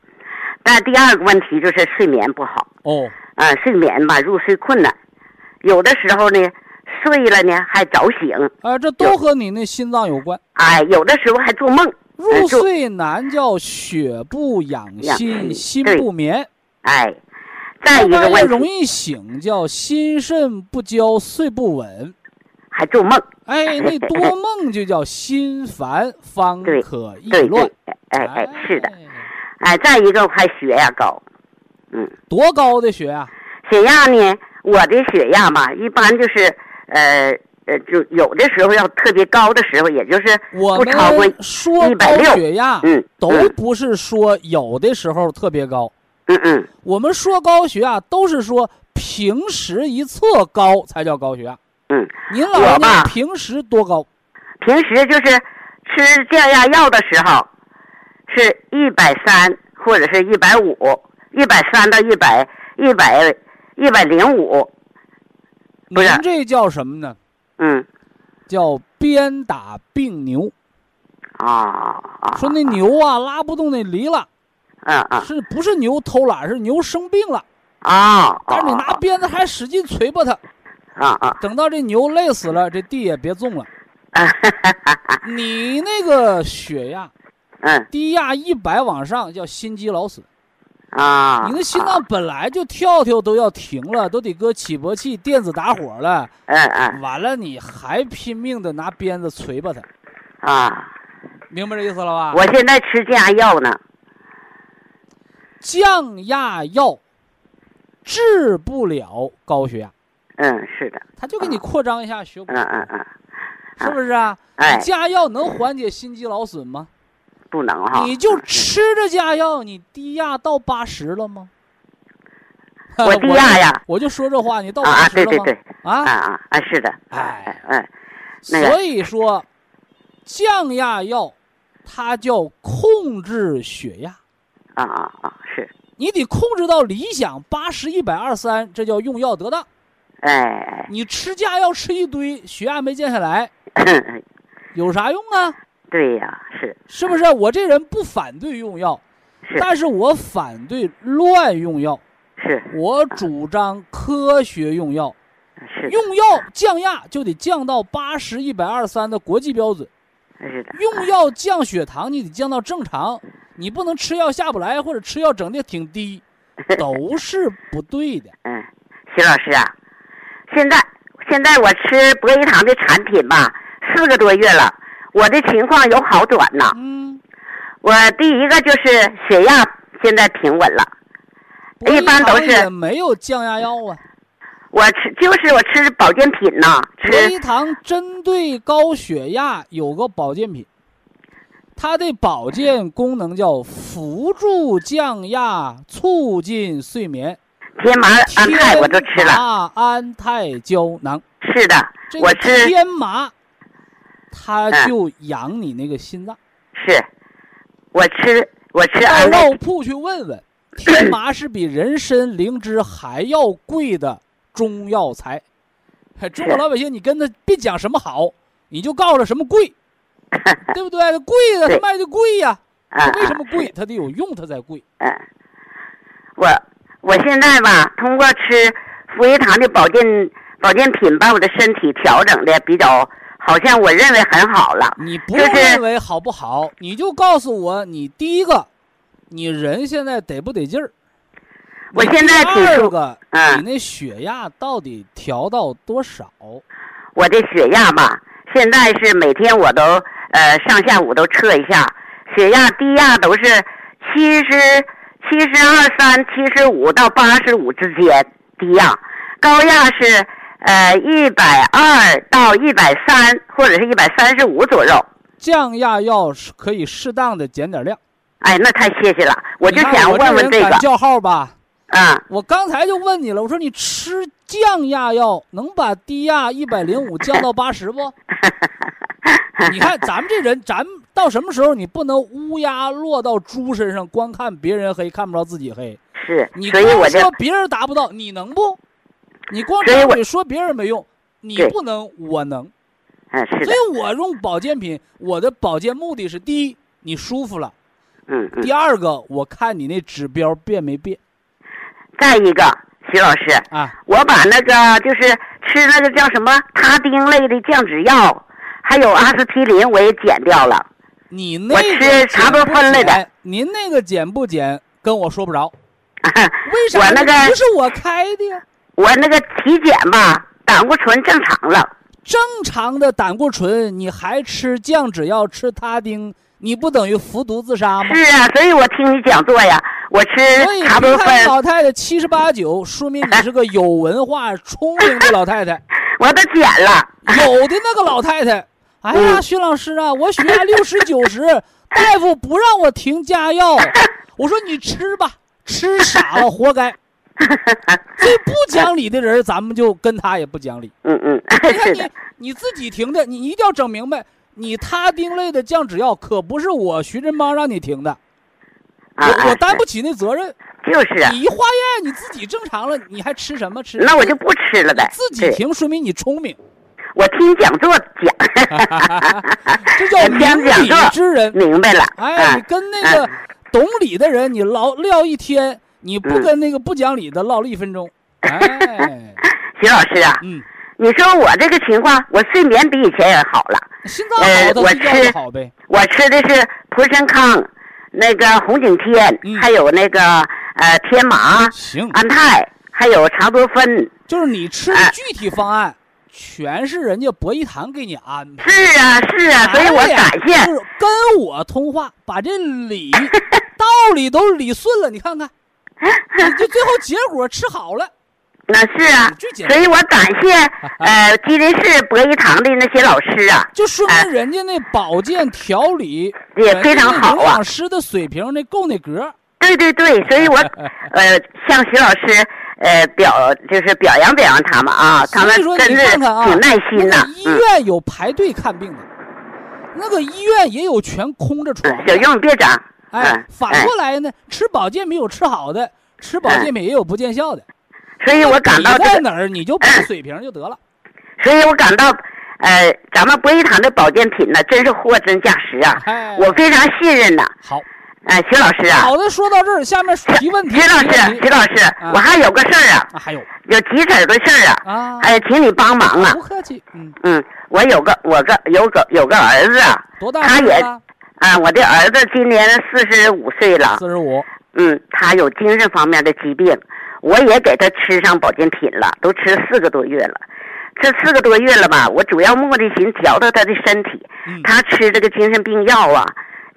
但第二个问题就是睡眠不好。哦。啊，睡眠吧，入睡困难，有的时候呢，睡了呢还早醒。啊，这都和你那心脏有关。哎，有的时候还做梦。入睡难叫血不养心，心不眠。哎。再一个问题，容易醒，叫心肾不交，睡不稳，还做梦。哎，那多 梦就叫心烦，方可易乱。哎哎，是的。哎，再一个还血压高，嗯，多高的血压？血压呢？我的血压嘛，一般就是呃呃，就有的时候要特别高的时候，也就是不超过一百六。血压，嗯，都不是说有的时候特别高。嗯嗯，我们说高血压都是说平时一测高才叫高血压。嗯，您老人家平时多高？平时就是吃降压药的时候，是一百三或者是一百五，一百三到一百一百一百零五。您这叫什么呢？嗯，叫鞭打病牛。啊啊！说那牛啊拉不动那犁了。嗯嗯，是不是牛偷懒？是牛生病了啊！但是你拿鞭子还使劲捶吧它，啊啊！等到这牛累死了，这地也别种了。啊 你那个血压，嗯，低压一百往上叫心肌劳损啊！你那心脏本来就跳跳都要停了，都得搁起搏器电子打火了。嗯嗯，完了你还拼命的拿鞭子捶吧它，啊！明白这意思了吧？我现在吃降压药呢。降压药治不了高血压。嗯，是的。他就给你扩张一下血管。嗯嗯嗯。是不是啊？哎。加药能缓解心肌劳损吗？不能哈。你就吃着降压药，你低压到八十了吗？我低压呀。我就说这话，你到八十了吗？啊，对对对。啊啊啊！是的。哎哎。所以说，降压药它叫控制血压。啊啊啊！是你得控制到理想八十一百二三，这叫用药得当。哎，你吃降药吃一堆，血压没降下来，有啥用啊？对呀，是是不是？我这人不反对用药，但是我反对乱用药。是我主张科学用药，是用药降压就得降到八十、一百二三的国际标准，是的，用药降血糖你得降到正常，你不能吃药下不来，或者吃药整的挺低，都是不对的。嗯，徐老师啊，现在现在我吃博一堂的产品吧，四个多月了，我的情况有好转呐。嗯，我第一个就是血压现在平稳了，一般都是没有降压药啊。我吃就是我吃保健品呐，博吃一堂针对高血压有个保健品，它的保健功能叫辅助降压，促进睡眠。天麻安泰我都吃了，天麻安泰胶囊，是的，这个我吃。天麻，它嗯就养你那个心脏。是，我吃我吃到药铺去问问，天麻是比人参、灵芝还要贵的中药材。嘿中国老百姓，你跟他别讲什么好，你就告诉他什么贵，对不对？贵的他卖的贵呀，啊为什么啊贵？它得有用，它才贵。嗯，我我现在吧，通过吃福一堂的保健保健品，把我的身体调整的比较，好像我认为很好了。你不用就是认为好不好，你就告诉我，你第一个，你人现在得不得劲儿？我现在第二个，嗯你那血压到底调到多少？我的血压吧，现在是每天我都呃上下午都测一下，血压低压都是七十七十二三、七十五到八十五之间低压，高压是呃一百二到一百三或者是一百三十五左右。降压药是可以适当的减点量。哎，那太谢谢了，我就想问问这个，敢叫号吧？啊，我刚才就问你了，我说你吃降压药能把低压一百零五降到八十不？你看咱们这人，咱们到什么时候你不能乌鸦落到猪身上，光看别人黑，看不着自己黑？是你，光所以我就说别人达不到，你能不？你光张嘴说别人没用，你不能，我能。嗯是的所，以我用保健品，我的保健目的是：第一，你舒服了；嗯嗯第。二个，我看你那指标变没变再一个，徐老师，啊？我把那个就是吃那个叫什么他汀类的降脂药，还有阿司匹林我也减掉了。你那我个吃茶多不酚类的您那个减不减跟我说不着，为啥？我那个不是我开的呀。我那个体检吧，胆固醇正常了。正常的胆固醇，你还吃降脂药、吃他汀，你不等于服毒自杀吗？是啊，所以我听你讲座呀，我吃所以茶多你看酚，老太太七十八九，说明你是个有文化、聪明的老太太。我都减了。有的那个老太太，哎呀，嗯徐老师啊，我血压六十九十，大夫不让我停加药，我说你吃吧，吃傻了活该。最不讲理的人，咱们就跟他也不讲理。嗯嗯，你看你，你自己停的，你一定要整明白，你他汀类的降脂药可不是我徐振邦让你停的，啊我我担不起那责任。就是啊，你一化验你自己正常了，你还吃什么吃？那我就不吃了呗。自己，停，说明你聪明，我听讲座讲，这叫 明理听讲座之人。明白了。哎，你嗯跟那个懂理的人，你唠聊一天，你不嗯跟那个不讲理的唠了一分钟。哎，徐老师啊，嗯，你说我这个情况，我睡眠比以前也好了。心脏好，呃我吃好呗。我吃的是普参康，那个红景天，嗯还有那个呃天麻、行，安泰，还有茶多酚。就是你吃的哎具体方案，全是人家博一堂给你安排。是啊，是啊，所以我感谢。就是跟我通话，把这理 道理都理顺了。你看看，你这最后结果吃好了，那是啊所以我感谢 呃吉林市博一堂的那些老师啊，就说明人家那保健调理也非常好啊人家那营养师的水平那够那格。对对对，所以我呃向徐老师呃表就是表扬表扬他们啊，他们说真是你看看啊，挺耐心的那个，医嗯。院有排队看病的，那个医院也有全空着床的。小用别长，哎嗯，反哎过来呢，吃保健品有吃好的，吃保健品也有不见效的。所以我感到这个，在哪儿，你就把水平就得了。所以我感到呃咱们博医堂的保健品呢，真是货真价实啊，哎，我非常信任呐。好，哎，徐老师啊，好的，说到这儿，下面提问题。徐老师，徐老师，我还有个事儿啊，啊，还有有急事儿的事儿啊，啊，哎，请你帮忙啊不。客气，嗯，嗯，我有个我个有个有个儿子啊，多大他也？啊，我的儿子今年四十五岁了，四十五。嗯，他有精神方面的疾病，我也给他吃上保健品了，都吃四个多月了。这四个多月了吧，我主要目的寻调调他的身体。嗯，他吃这个精神病药啊，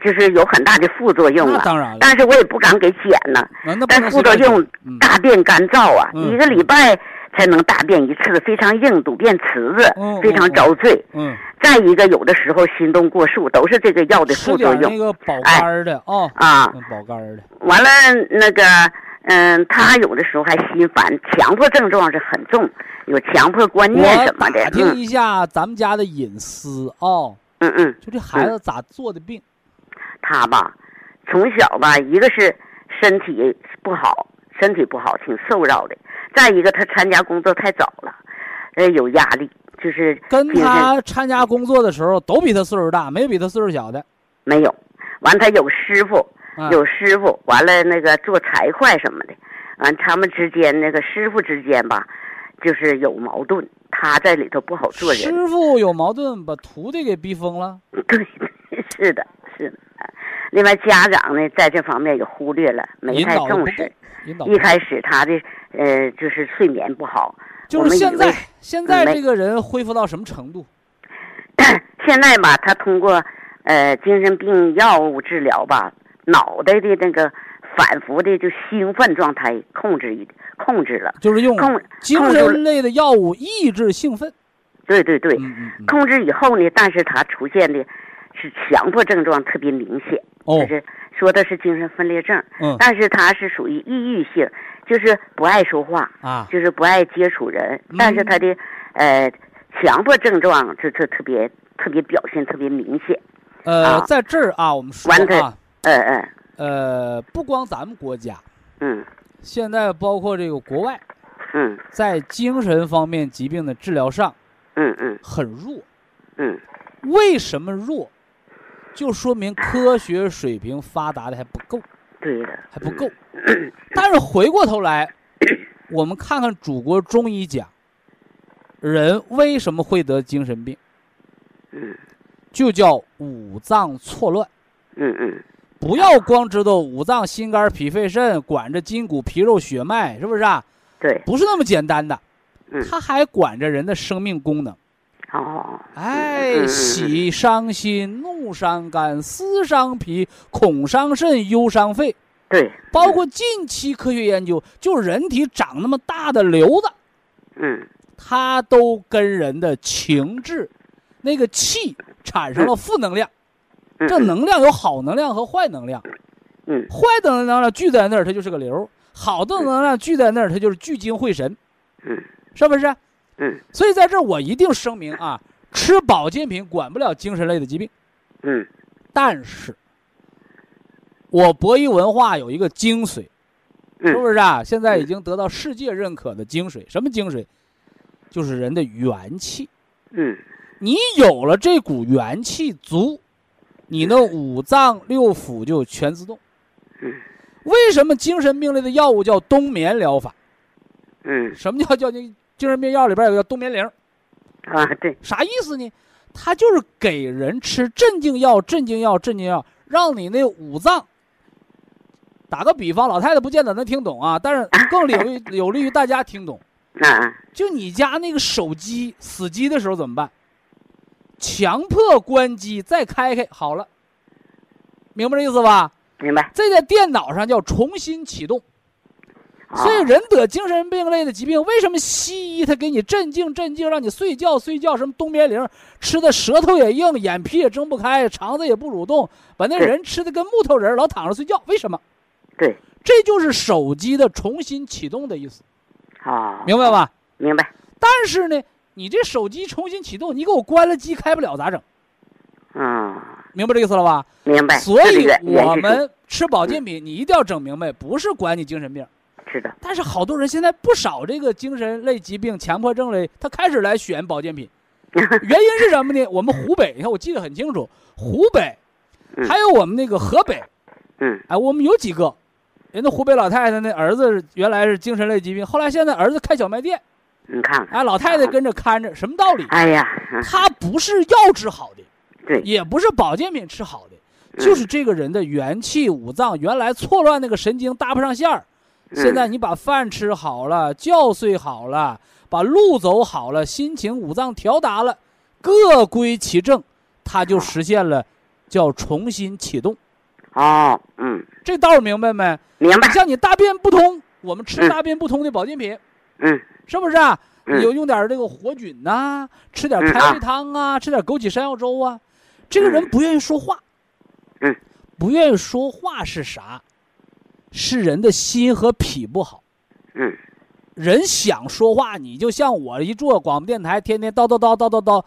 就是有很大的副作用啊。当然了，但是我也不敢给减呢，但副作用嗯大便干燥啊，嗯一个礼拜才能大便一次，非常硬，堵便池子，嗯非常遭罪。嗯，再一个，有的时候心动过速，都是这个药的副作用点那个保肝儿的哦，啊。嗯保肝的。完了，那个，嗯，他有的时候还心烦，强迫症状是很重，有强迫观念我什么的打。听嗯一下咱们家的隐私哦，嗯嗯，就这孩子咋做的病？他吧，从小吧，一个是身体不好，身体不好，挺瘦弱的；再一个，他参加工作太早了，呃，有压力，就是跟他参加工作的时候都比他岁数大，没有比他岁数小的。没有。完，他有师傅，啊有师傅，完了那个做财会什么的，完他们之间那个师傅之间吧，就是有矛盾，他在里头不好做人。师傅有矛盾，把徒弟给逼疯了。对，是的，是的。另外，家长呢在这方面也忽略了，没太重视。。一开始他的呃就是睡眠不好，就是现在，现在这个人恢复到什么程度？现在吧，他通过呃精神病药物治疗吧，脑袋的那个反复的就兴奋状态控制一控制了，就是用控精神类的药物抑制兴奋。对对对，嗯嗯嗯。控制以后呢，但是他出现的是强迫症状特别明显，哦。就，是说的是精神分裂症，嗯。但是他是属于抑郁性，就是不爱说话，啊，就是不爱接触人，嗯。但是他的呃强迫症状这这特别特别表现特别明显，呃，啊。在这儿啊，我们说啊，呃呃呃，不光咱们国家，嗯。现在包括这个国外，嗯。在精神方面疾病的治疗上嗯嗯。很弱。嗯。为什么弱？就说明科学水平发达的还不够，对的，还不够。但是回过头来，我们看看祖国中医讲，人为什么会得精神病？嗯就叫五脏错乱。嗯嗯不要光知道五脏心肝脾肺肾管着筋骨皮肉血脉，是不是啊？对，不是那么简单的，嗯它还管着人的生命功能。哦，哎，喜伤心，怒伤肝，思伤脾，恐伤肾，忧伤肺。对，包括近期科学研究，就人体长那么大的瘤子，嗯。它都跟人的情志、那个气产生了负能量。嗯这能量有好能量和坏能量，嗯。坏的能量聚在那儿，它就是个瘤；好的能量聚在那儿，它就是聚精会神，嗯。是不是？嗯所以在这儿我一定声明啊，吃保健品管不了精神类的疾病，嗯但是，我博弈文化有一个精髓，嗯是不是啊？现在已经得到世界认可的精髓，什么精髓？就是人的元气。嗯你有了这股元气足，你的五脏六腑就全自动。嗯为什么精神病类的药物叫冬眠疗法？嗯什么叫叫精神病药里边有个冬眠灵？啊，对，啥意思呢？它就是给人吃镇静药、镇静药、镇静药，让你那五脏。打个比方，老太太不见得能听懂啊，但是更有利于 有利于大家听懂。啊就你家那个手机死机的时候怎么办？强迫关机，再开开，好了，明白这意思吧？明白。这在电脑上叫重新启动。所以人得精神病类的疾病，为什么西医他给你镇静镇静，让你睡觉睡觉，什么冬眠灵，吃的舌头也硬，眼皮也睁不开，肠子也不蠕动，把那人吃的跟木头人，老躺着睡觉，为什么？对，这就是手机的重新启动的意思，啊，明白吧？明白。但是呢，你这手机重新启动，你给我关了机开不了咋整？嗯，明白这意思了吧？明白。所以我们吃保健品，你一定要整明白，不是管你精神病。是的，但是好多人现在不少这个精神类疾病、强迫症类，他开始来选保健品，原因是什么呢？我们湖北，你看我记得很清楚，湖北，嗯。还有我们那个河北，嗯。哎，我们有几个，人家湖北老太太那儿子原来是精神类疾病，后来现在儿子开小卖店，你看看，哎，老太太跟着看着，什么道理？哎呀，嗯他不是药治好的，对，也不是保健品吃好的，嗯。就是这个人的元气五脏原来错乱那个神经搭不上线儿。现在嗯你把饭吃好了，觉睡好了，把路走好了，心情五脏调达了，各归其正，它就实现了叫重新启动。啊，嗯，这道儿明白没？明白你，像你大便不通，我们吃嗯大便不通的保健品，嗯是不是啊？有用点这个活菌呐、吃点嗯开胃汤啊，吃点枸杞山药粥啊。这个人嗯不愿意说话，嗯，不愿意说话是啥？是人的心和脾不好。嗯人想说话，你就像我一做广播电台，天天叨叨叨叨叨叨，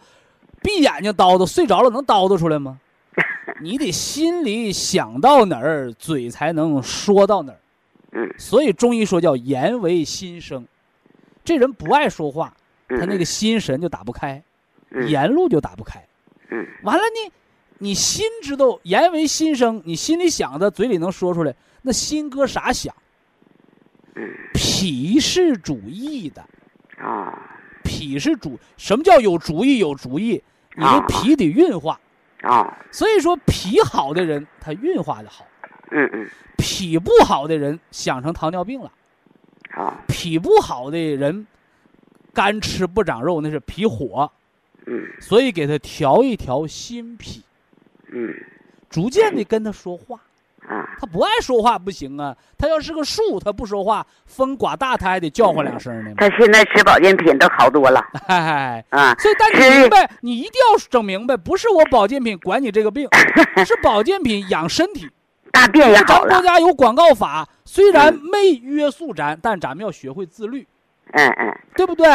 闭眼睛叨叨，睡着了能叨叨出来吗？你得心里想到哪儿，嘴才能说到哪儿。嗯所以中医说叫言为心声。这人不爱说话，嗯，他那个心神就打不开，嗯言路就打不开。嗯完了你，你心知道言为心声，你心里想的，嘴里能说出来，那心歌啥想？嗯。脾是主意的，啊。脾是主，什么叫有主意？有主意，你的啊脾得运化。啊，所以说，脾好的人他运化的好，嗯嗯。脾不好的人想成糖尿病了。啊。脾不好的人，干吃不长肉，那是脾火，嗯。所以给他调一调心脾，嗯。逐渐的跟他说话。啊。他不爱说话不行啊，他要是个树，他不说话，风刮大他还得叫唤两声呢。他现在吃保健品都好多了。所以但你明白，你一定要整明白，不是我保健品管你这个病，是保健品养身体。大便也咱好了，国家有广告法，虽然没约束咱，但咱们要学会自律，嗯嗯，对不对？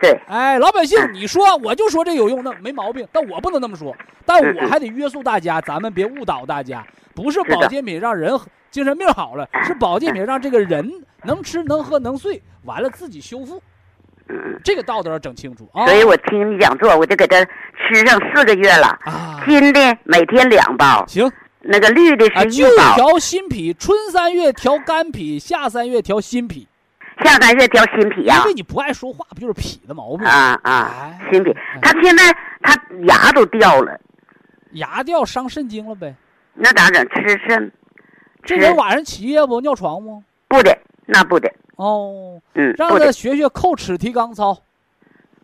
对，哎，老百姓，你说我就说这有用，那没毛病，但我不能那么说，但嗯我还得约束大家，咱们别误导大家。不是保健品让人精神病好了，是保健品让这个人能吃能喝能睡，完了自己修复，嗯，这个道德要整清楚啊。所以我听你讲座，我就给他吃上四个月了，啊，金的每天两包，行。那个绿的啊，是就一包，调心脾，春三月调肝脾，夏三月调心脾。下三月掉心脾呀因为，你不爱说话，不就是脾的毛病？啊啊哎，心脾，他现在他牙都掉了，牙掉伤肾经了呗。那咋整？吃肾这人晚上起夜不尿床吗？不的，那不的，哦，嗯，让他学学叩齿提肛操。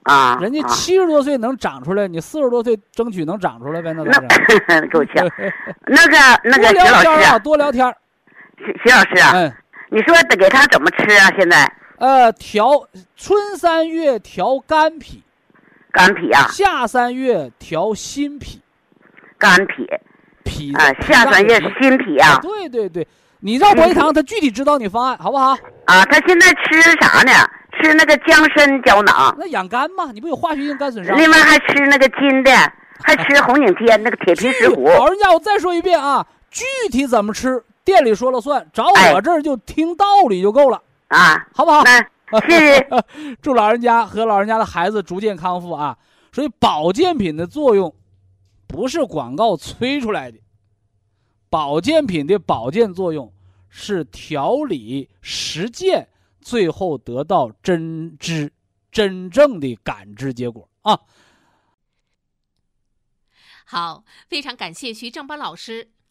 啊，人家啊七十多岁能长出来，你四十多岁争取能长出来呗？那咋整？够呛。那个那个多徐老师聊天啊，啊，多聊天儿。徐徐老师啊，嗯，你说得给他怎么吃啊？现在呃，调春三月调肝脾，肝脾啊，夏三月调心脾，肝脾脾啊，脾脏下三月是心脾啊对对对，你让博一堂，他具体指导你方案，好不好？啊，他现在吃啥呢？吃那个姜参胶囊，那养肝嘛，你不有化学性肝损伤？另外还吃那个金的，还吃红景天那个铁皮石斛。老人家，我再说一遍啊，具体怎么吃，店里说了算，找哎我这儿就听道理就够了，啊，好不好？那 谢谢。祝老人家和老人家的孩子逐渐康复啊！所以保健品的作用不是广告吹出来的，保健品的保健作用是调理实践，最后得到真知真正的感知结果啊！好，非常感谢徐正邦老师，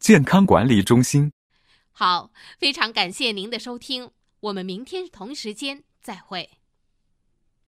健康管理中心”。好，非常感谢您的收听，我们明天同时间再会。